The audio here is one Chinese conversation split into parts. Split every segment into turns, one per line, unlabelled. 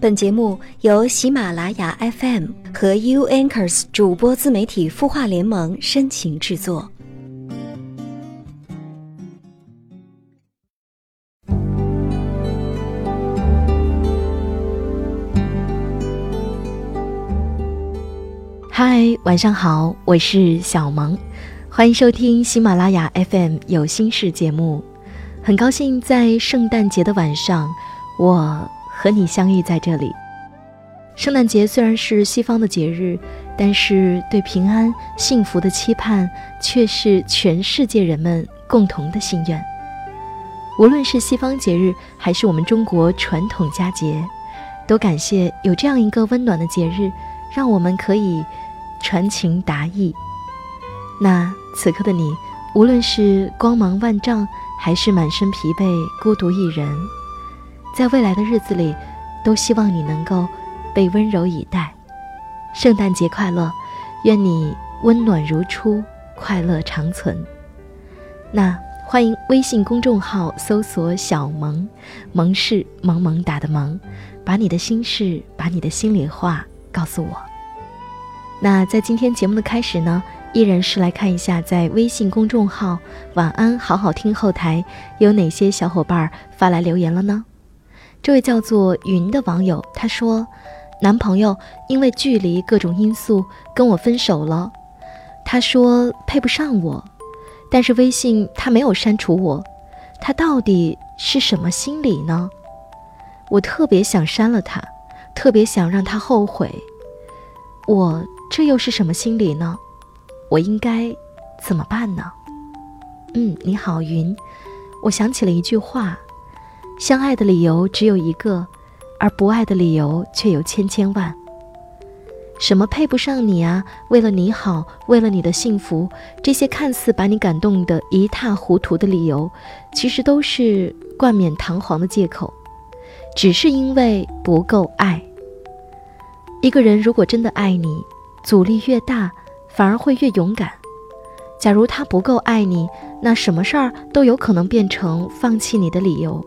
本节目由喜马拉雅 FM 和 U Anchors 主播自媒体孵化联盟深情制作。
嗨，晚上好，我是小萌，欢迎收听喜马拉雅 FM 有心事节目。很高兴在圣诞节的晚上，我。和你相遇在这里。圣诞节虽然是西方的节日，但是对平安幸福的期盼却是全世界人们共同的心愿。无论是西方节日，还是我们中国传统佳节，都感谢有这样一个温暖的节日，让我们可以传情达意。那此刻的你，无论是光芒万丈，还是满身疲惫、孤独一人。在未来的日子里，都希望你能够被温柔以待。圣诞节快乐，愿你温暖如初，快乐长存。那欢迎微信公众号搜索“小萌”，萌是萌萌哒的萌，把你的心事，把你的心里话告诉我。那在今天节目的开始呢，依然是来看一下在微信公众号“晚安好好听”后台有哪些小伙伴发来留言了呢？这位叫做云的网友他说：“男朋友因为距离各种因素跟我分手了。他说配不上我，但是微信他没有删除我，他到底是什么心理呢？我特别想删了他，特别想让他后悔。我这又是什么心理呢？我应该怎么办呢？”嗯，你好，云，我想起了一句话。相爱的理由只有一个，而不爱的理由却有千千万。什么配不上你啊？为了你好，为了你的幸福，这些看似把你感动得一塌糊涂的理由，其实都是冠冕堂皇的借口，只是因为不够爱。一个人如果真的爱你，阻力越大，反而会越勇敢。假如他不够爱你，那什么事儿都有可能变成放弃你的理由。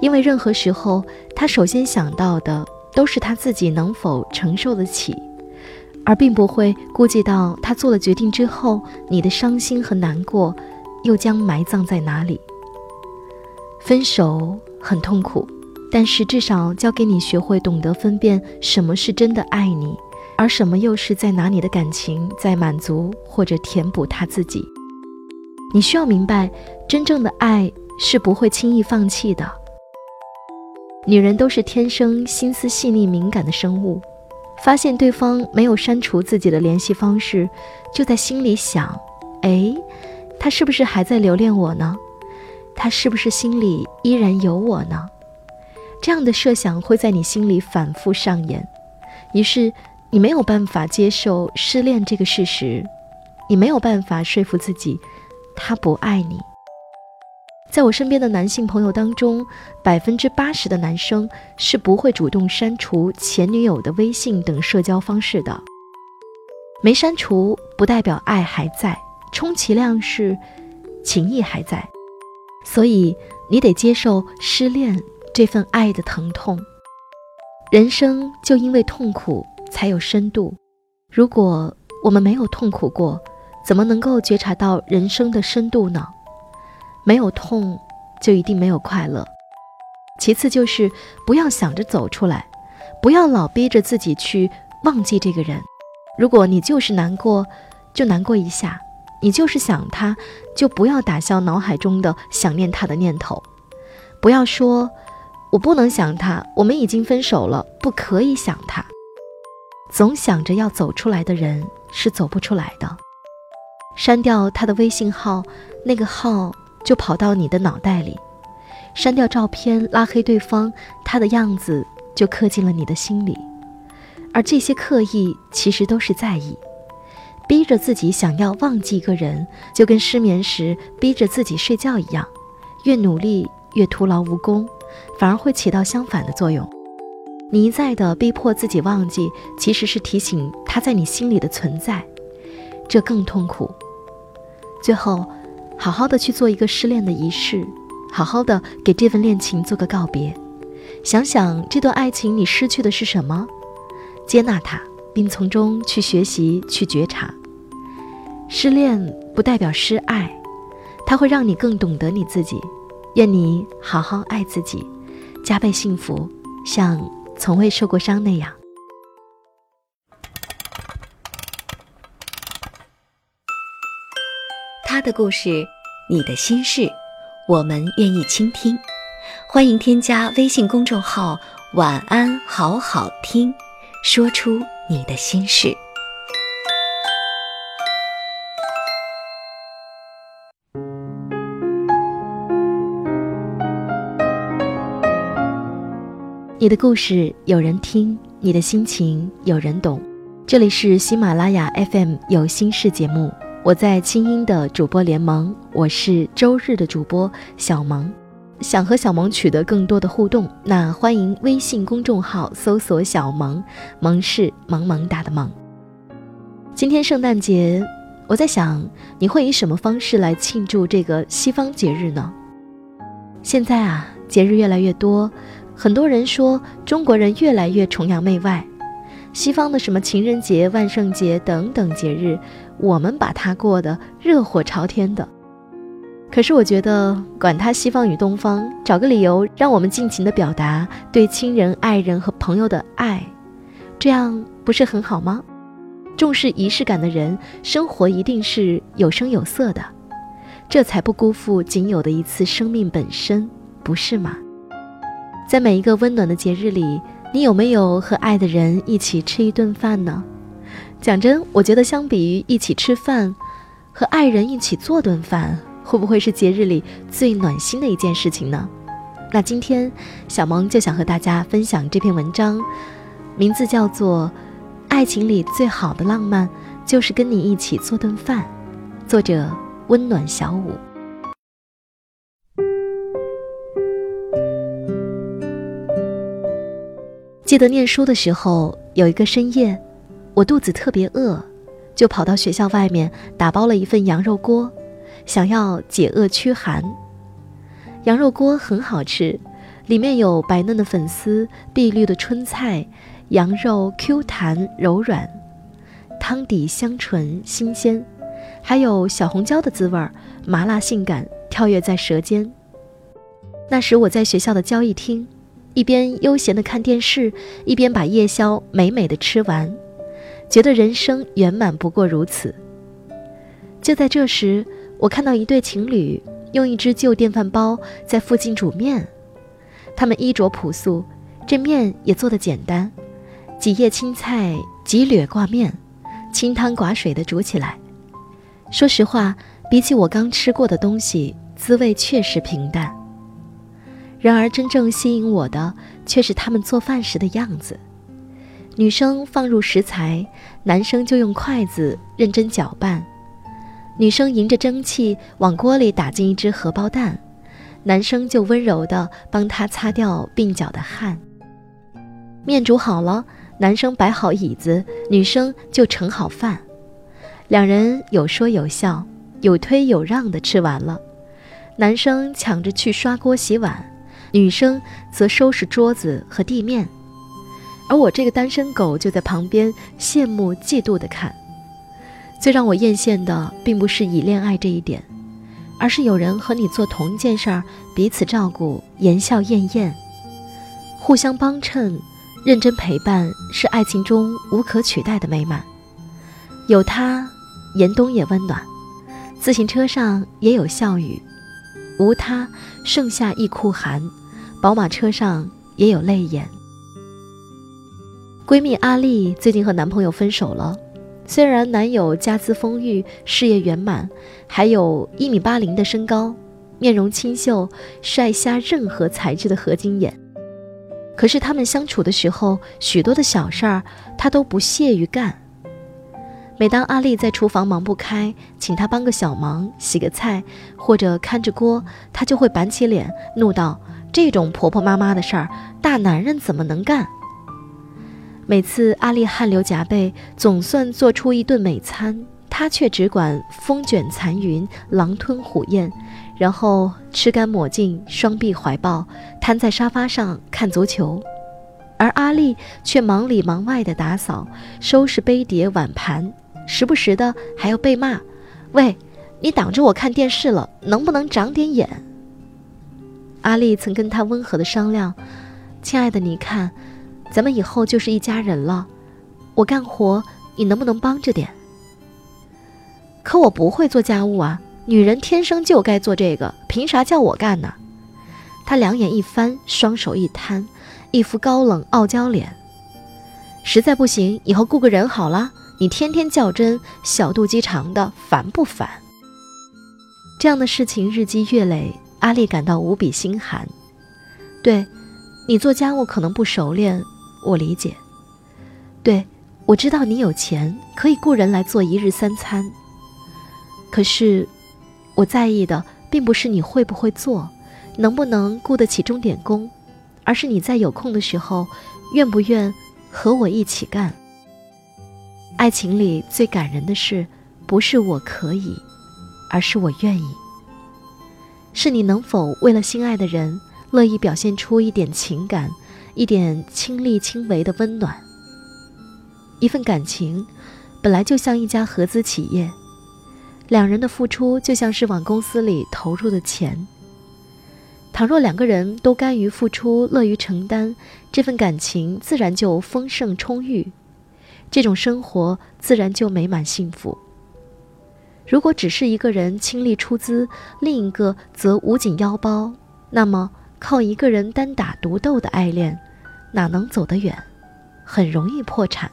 因为任何时候，他首先想到的都是他自己能否承受得起，而并不会顾及到他做了决定之后，你的伤心和难过又将埋葬在哪里。分手很痛苦，但是至少教给你学会懂得分辨什么是真的爱你，而什么又是在拿你的感情在满足或者填补他自己。你需要明白，真正的爱是不会轻易放弃的。女人都是天生心思细腻敏感的生物，发现对方没有删除自己的联系方式，就在心里想：哎，他是不是还在留恋我呢？他是不是心里依然有我呢？这样的设想会在你心里反复上演，于是你没有办法接受失恋这个事实，你没有办法说服自己，他不爱你。在我身边的男性朋友当中，百分之八十的男生是不会主动删除前女友的微信等社交方式的。没删除不代表爱还在，充其量是情谊还在。所以你得接受失恋这份爱的疼痛。人生就因为痛苦才有深度。如果我们没有痛苦过，怎么能够觉察到人生的深度呢？没有痛，就一定没有快乐。其次就是不要想着走出来，不要老逼着自己去忘记这个人。如果你就是难过，就难过一下；你就是想他，就不要打消脑海中的想念他的念头。不要说“我不能想他，我们已经分手了，不可以想他”。总想着要走出来的人是走不出来的。删掉他的微信号，那个号。就跑到你的脑袋里，删掉照片，拉黑对方，他的样子就刻进了你的心里。而这些刻意，其实都是在意，逼着自己想要忘记一个人，就跟失眠时逼着自己睡觉一样，越努力越徒劳无功，反而会起到相反的作用。你一再的逼迫自己忘记，其实是提醒他在你心里的存在，这更痛苦。最后。好好的去做一个失恋的仪式，好好的给这份恋情做个告别，想想这段爱情你失去的是什么，接纳它，并从中去学习、去觉察。失恋不代表失爱，它会让你更懂得你自己。愿你好好爱自己，加倍幸福，像从未受过伤那样。
的故事，你的心事，我们愿意倾听。欢迎添加微信公众号“晚安好好听”，说出你的心事。
你的故事有人听，你的心情有人懂。这里是喜马拉雅 FM 有心事节目，我在清音的主播联盟，我是周日的主播小萌。想和小萌取得更多的互动，那欢迎微信公众号搜索“小萌”，萌是萌萌哒的萌。今天圣诞节，我在想你会以什么方式来庆祝这个西方节日呢？现在啊，节日越来越多。很多人说中国人越来越崇洋媚外，西方的什么情人节、万圣节等等节日，我们把它过得热火朝天的。可是我觉得，管他西方与东方，找个理由让我们尽情的表达对亲人、爱人和朋友的爱，这样不是很好吗？重视仪式感的人，生活一定是有声有色的，这才不辜负仅有的一次生命本身，不是吗？在每一个温暖的节日里，你有没有和爱的人一起吃一顿饭呢？讲真，我觉得相比于一起吃饭，和爱人一起做顿饭，会不会是节日里最暖心的一件事情呢？那今天小萌就想和大家分享这篇文章，名字叫做《爱情里最好的浪漫就是跟你一起做顿饭》，作者温暖小五。记得念书的时候，有一个深夜，我肚子特别饿，就跑到学校外面打包了一份羊肉锅，想要解饿驱寒。羊肉锅很好吃，里面有白嫩的粉丝、碧绿的春菜，羊肉 Q 弹柔软，汤底香醇新鲜，还有小红椒的滋味儿，麻辣性感，跳跃在舌尖。那时我在学校的交易厅。一边悠闲地看电视，一边把夜宵美美的吃完，觉得人生圆满不过如此。就在这时，我看到一对情侣用一只旧电饭煲在附近煮面，他们衣着朴素，这面也做得简单，几叶青菜几缕挂面，清汤寡水的煮起来。说实话，比起我刚吃过的东西，滋味确实平淡。然而，真正吸引我的却是他们做饭时的样子。女生放入食材，男生就用筷子认真搅拌。女生迎着蒸汽往锅里打进一只荷包蛋，男生就温柔地帮她擦掉鬓角的汗。面煮好了，男生摆好椅子，女生就盛好饭。两人有说有笑，有推有让地吃完了。男生抢着去刷锅洗碗。女生则收拾桌子和地面，而我这个单身狗就在旁边羡慕嫉妒的看。最让我艳羡的，并不是以恋爱这一点，而是有人和你做同一件事儿，彼此照顾，言笑晏晏，互相帮衬，认真陪伴，是爱情中无可取代的美满。有他，严冬也温暖；自行车上也有笑语。无他，盛夏亦酷寒；宝马车上也有泪眼。闺蜜阿丽最近和男朋友分手了，虽然男友家资丰裕、事业圆满，还有一米八零的身高，面容清秀，帅瞎任何材质的合金眼，可是他们相处的时候，许多的小事儿他都不屑于干。每当阿丽在厨房忙不开，请她帮个小忙，洗个菜或者看着锅，她就会板起脸，怒道：“这种婆婆妈妈的事儿，大男人怎么能干？”每次阿丽汗流浃背，总算做出一顿美餐，她却只管风卷残云，狼吞虎咽，然后吃干抹净，双臂怀抱，瘫在沙发上看足球，而阿丽却忙里忙外的打扫、收拾杯碟碗盘，时不时的还要被骂：“喂，你挡着我看电视了，能不能长点眼？”阿丽曾跟他温和的商量：“亲爱的，你看，咱们以后就是一家人了，我干活，你能不能帮着点？”可我不会做家务啊，女人天生就该做这个，凭啥叫我干呢？他两眼一翻，双手一摊，一副高冷傲娇脸。实在不行，以后雇个人好了。你天天较真，小肚鸡肠的，烦不烦？这样的事情日积月累，阿丽感到无比心寒。对，你做家务可能不熟练，我理解。对，我知道你有钱，可以雇人来做一日三餐。可是，我在意的并不是你会不会做，能不能雇得起钟点工，而是你在有空的时候，愿不愿和我一起干。爱情里最感人的事，不是我可以，而是我愿意。是你能否为了心爱的人，乐意表现出一点情感，一点亲力亲为的温暖。一份感情，本来就像一家合资企业。两人的付出就像是往公司里投入的钱。倘若两个人都甘于付出、乐于承担，这份感情自然就丰盛充裕，这种生活自然就美满幸福。如果只是一个人倾力出资，另一个则捂紧腰包，那么靠一个人单打独斗的爱恋，哪能走得远？很容易破产。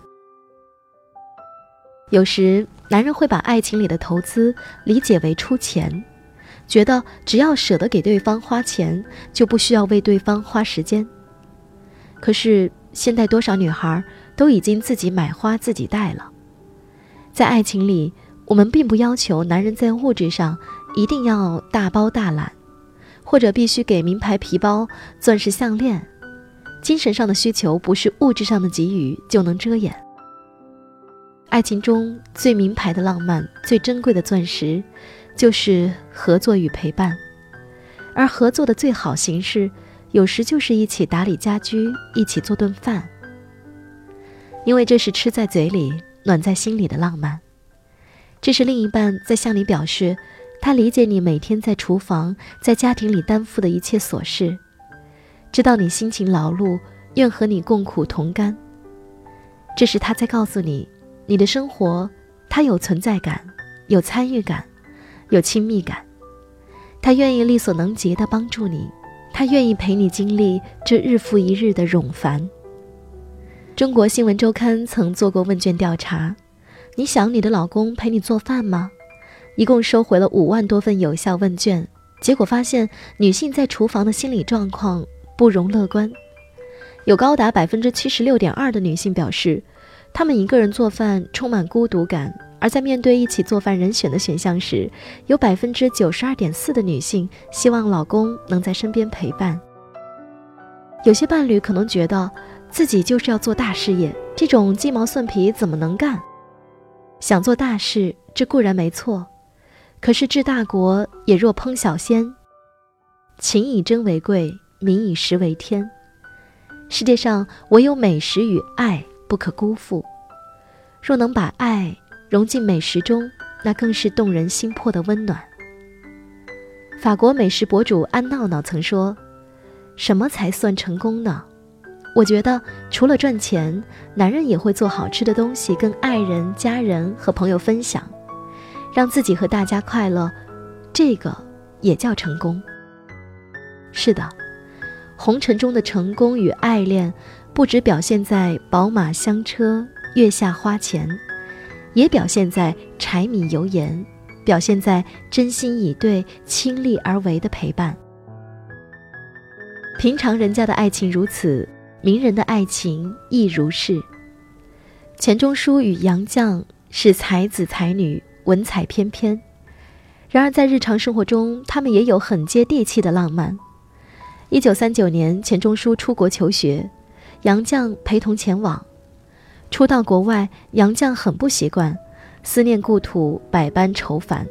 有时，男人会把爱情里的投资理解为出钱，觉得只要舍得给对方花钱，就不需要为对方花时间。可是，现在多少女孩都已经自己买花自己戴了。在爱情里，我们并不要求男人在物质上一定要大包大揽，或者必须给名牌皮包、钻石项链。精神上的需求不是物质上的给予就能遮掩。爱情中最名牌的浪漫、最珍贵的钻石，就是合作与陪伴。而合作的最好形式，有时就是一起打理家居，一起做顿饭。因为这是吃在嘴里、暖在心里的浪漫。这是另一半在向你表示，他理解你每天在厨房、在家庭里担负的一切琐事，知道你辛勤劳碌，愿和你共苦同甘。这是他在告诉你。你的生活，他有存在感，有参与感，有亲密感，他愿意力所能及的帮助你，他愿意陪你经历这日复一日的冗繁。中国新闻周刊曾做过问卷调查，你想你的老公陪你做饭吗？一共收回了五万多份有效问卷，结果发现女性在厨房的心理状况不容乐观，有高达百分之七十六点二的女性表示。她们一个人做饭充满孤独感，而在面对一起做饭人选的选项时，有百分之九十二点四的女性希望老公能在身边陪伴。有些伴侣可能觉得自己就是要做大事业，这种鸡毛蒜皮怎么能干？想做大事，这固然没错，可是治大国也若烹小鲜，情以真为贵，民以食为天。世界上唯有美食与爱。不可辜负。若能把爱融进美食中，那更是动人心魄的温暖。法国美食博主安闹闹曾说：“什么才算成功呢？我觉得，除了赚钱，男人也会做好吃的东西，跟爱人、家人和朋友分享，让自己和大家快乐，这个也叫成功。”是的，红尘中的成功与爱恋。不只表现在宝马香车、月下花钱，也表现在柴米油盐，表现在真心以对、倾力而为的陪伴。平常人家的爱情如此，名人的爱情亦如是。钱钟书与杨绛是才子才女，文采翩翩，然而在日常生活中，他们也有很接地气的浪漫。一九三九年，钱钟书出国求学。杨绛陪同前往，初到国外，杨绛很不习惯，思念故土，百般愁烦。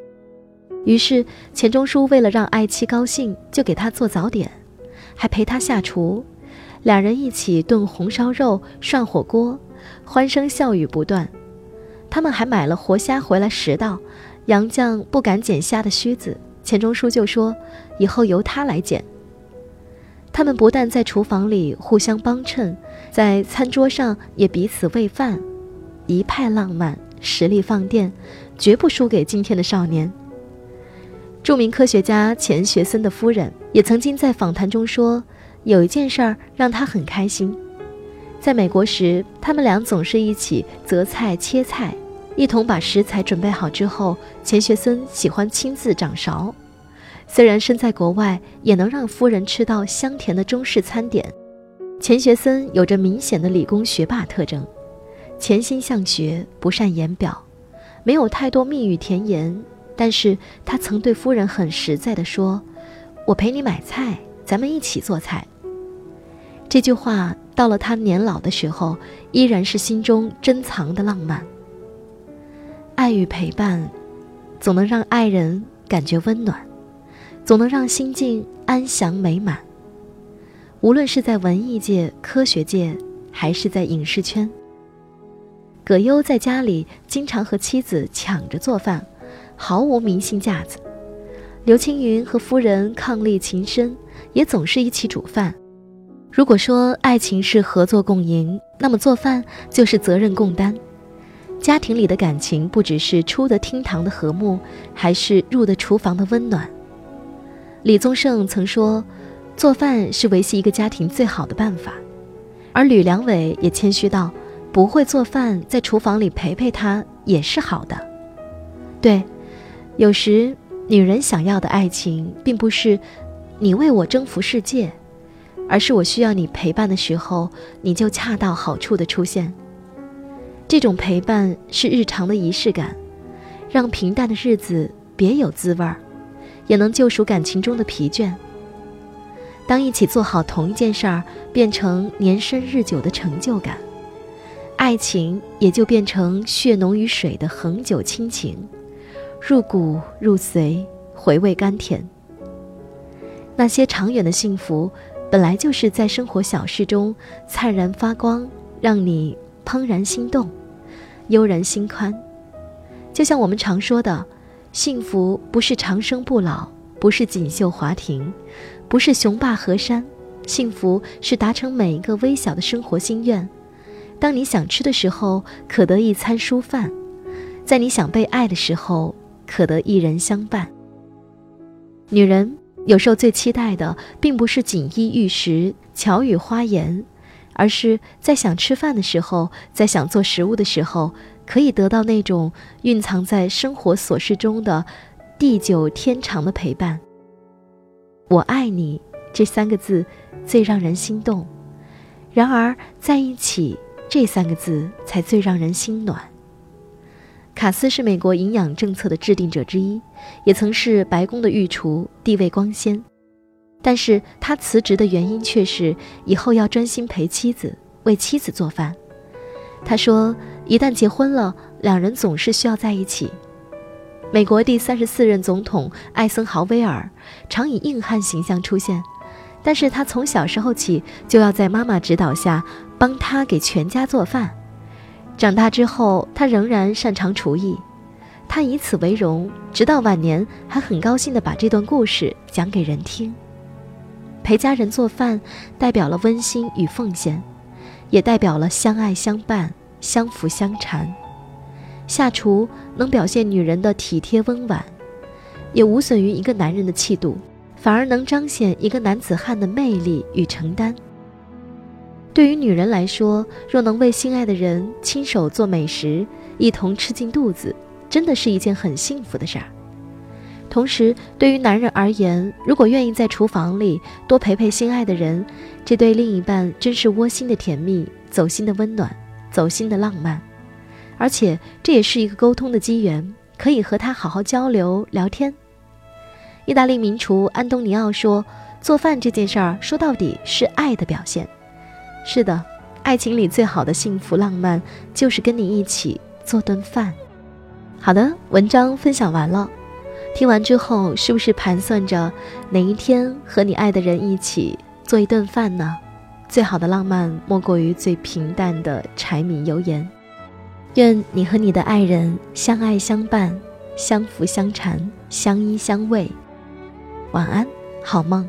于是钱钟书为了让爱妻高兴，就给她做早点，还陪她下厨，两人一起炖红烧肉、涮火锅，欢声笑语不断。他们还买了活虾回来食道，杨绛不敢捡虾的须子，钱钟书就说以后由他来捡。他们不但在厨房里互相帮衬，在餐桌上也彼此喂饭，一派浪漫，实力放电，绝不输给今天的少年。著名科学家钱学森的夫人也曾经在访谈中说，有一件事儿让他很开心。在美国时，他们俩总是一起择菜切菜，一同把食材准备好之后，钱学森喜欢亲自掌勺。虽然身在国外，也能让夫人吃到香甜的中式餐点。钱学森有着明显的理工学霸特征，潜心向学，不善言表，没有太多蜜语甜言。但是他曾对夫人很实在地说：“我陪你买菜，咱们一起做菜。”这句话到了他年老的时候，依然是心中珍藏的浪漫。爱与陪伴，总能让爱人感觉温暖，总能让心境安详美满。无论是在文艺界、科学界，还是在影视圈，葛优在家里经常和妻子抢着做饭。毫无明星架子，刘青云和夫人伉俪情深，也总是一起煮饭。如果说爱情是合作共赢，那么做饭就是责任共担。家庭里的感情不只是出得厅堂的和睦，还是入得厨房的温暖。李宗盛曾说，做饭是维系一个家庭最好的办法，而吕良伟也谦虚道，不会做饭，在厨房里陪陪他也是好的。对。有时，女人想要的爱情，并不是你为我征服世界，而是我需要你陪伴的时候，你就恰到好处的出现。这种陪伴是日常的仪式感，让平淡的日子别有滋味儿，也能救赎感情中的疲倦。当一起做好同一件事儿变成年深日久的成就感，爱情也就变成血浓于水的恒久亲情。入骨入髓，回味甘甜。那些长远的幸福，本来就是在生活小事中灿然发光，让你怦然心动，悠然心宽。就像我们常说的，幸福不是长生不老，不是锦绣华庭，不是雄霸河山，幸福是达成每一个微小的生活心愿。当你想吃的时候，可得一餐舒饭；在你想被爱的时候，可得一人相伴。女人有时候最期待的，并不是锦衣玉食、巧语花言，而是在想吃饭的时候，在想做食物的时候，可以得到那种蕴藏在生活琐事中的地久天长的陪伴。我爱你这三个字最让人心动，然而在一起这三个字才最让人心暖。卡斯是美国营养政策的制定者之一，也曾是白宫的御厨，地位光鲜。但是他辞职的原因却是以后要专心陪妻子，为妻子做饭。他说，一旦结婚了，两人总是需要在一起。美国第三十四任总统艾森豪威尔常以硬汉形象出现，但是他从小时候起就要在妈妈指导下帮他给全家做饭。长大之后，他仍然擅长厨艺，他以此为荣，直到晚年还很高兴地把这段故事讲给人听。陪家人做饭，代表了温馨与奉献，也代表了相爱相伴、相扶相缠。下厨能表现女人的体贴温婉，也无损于一个男人的气度，反而能彰显一个男子汉的魅力与承担。对于女人来说，若能为心爱的人亲手做美食，一同吃进肚子，真的是一件很幸福的事儿。同时，对于男人而言，如果愿意在厨房里多陪陪心爱的人，这对另一半真是窝心的甜蜜、走心的温暖、走心的浪漫。而且，这也是一个沟通的机缘，可以和他好好交流聊天。意大利名厨安东尼奥说：“做饭这件事儿，说到底是爱的表现。”是的，爱情里最好的幸福浪漫，就是跟你一起做顿饭。好的，文章分享完了。听完之后，是不是盘算着哪一天和你爱的人一起做一顿饭呢？最好的浪漫莫过于最平淡的柴米油盐。愿你和你的爱人相爱相伴，相扶相搀，相依相偎。晚安，好梦。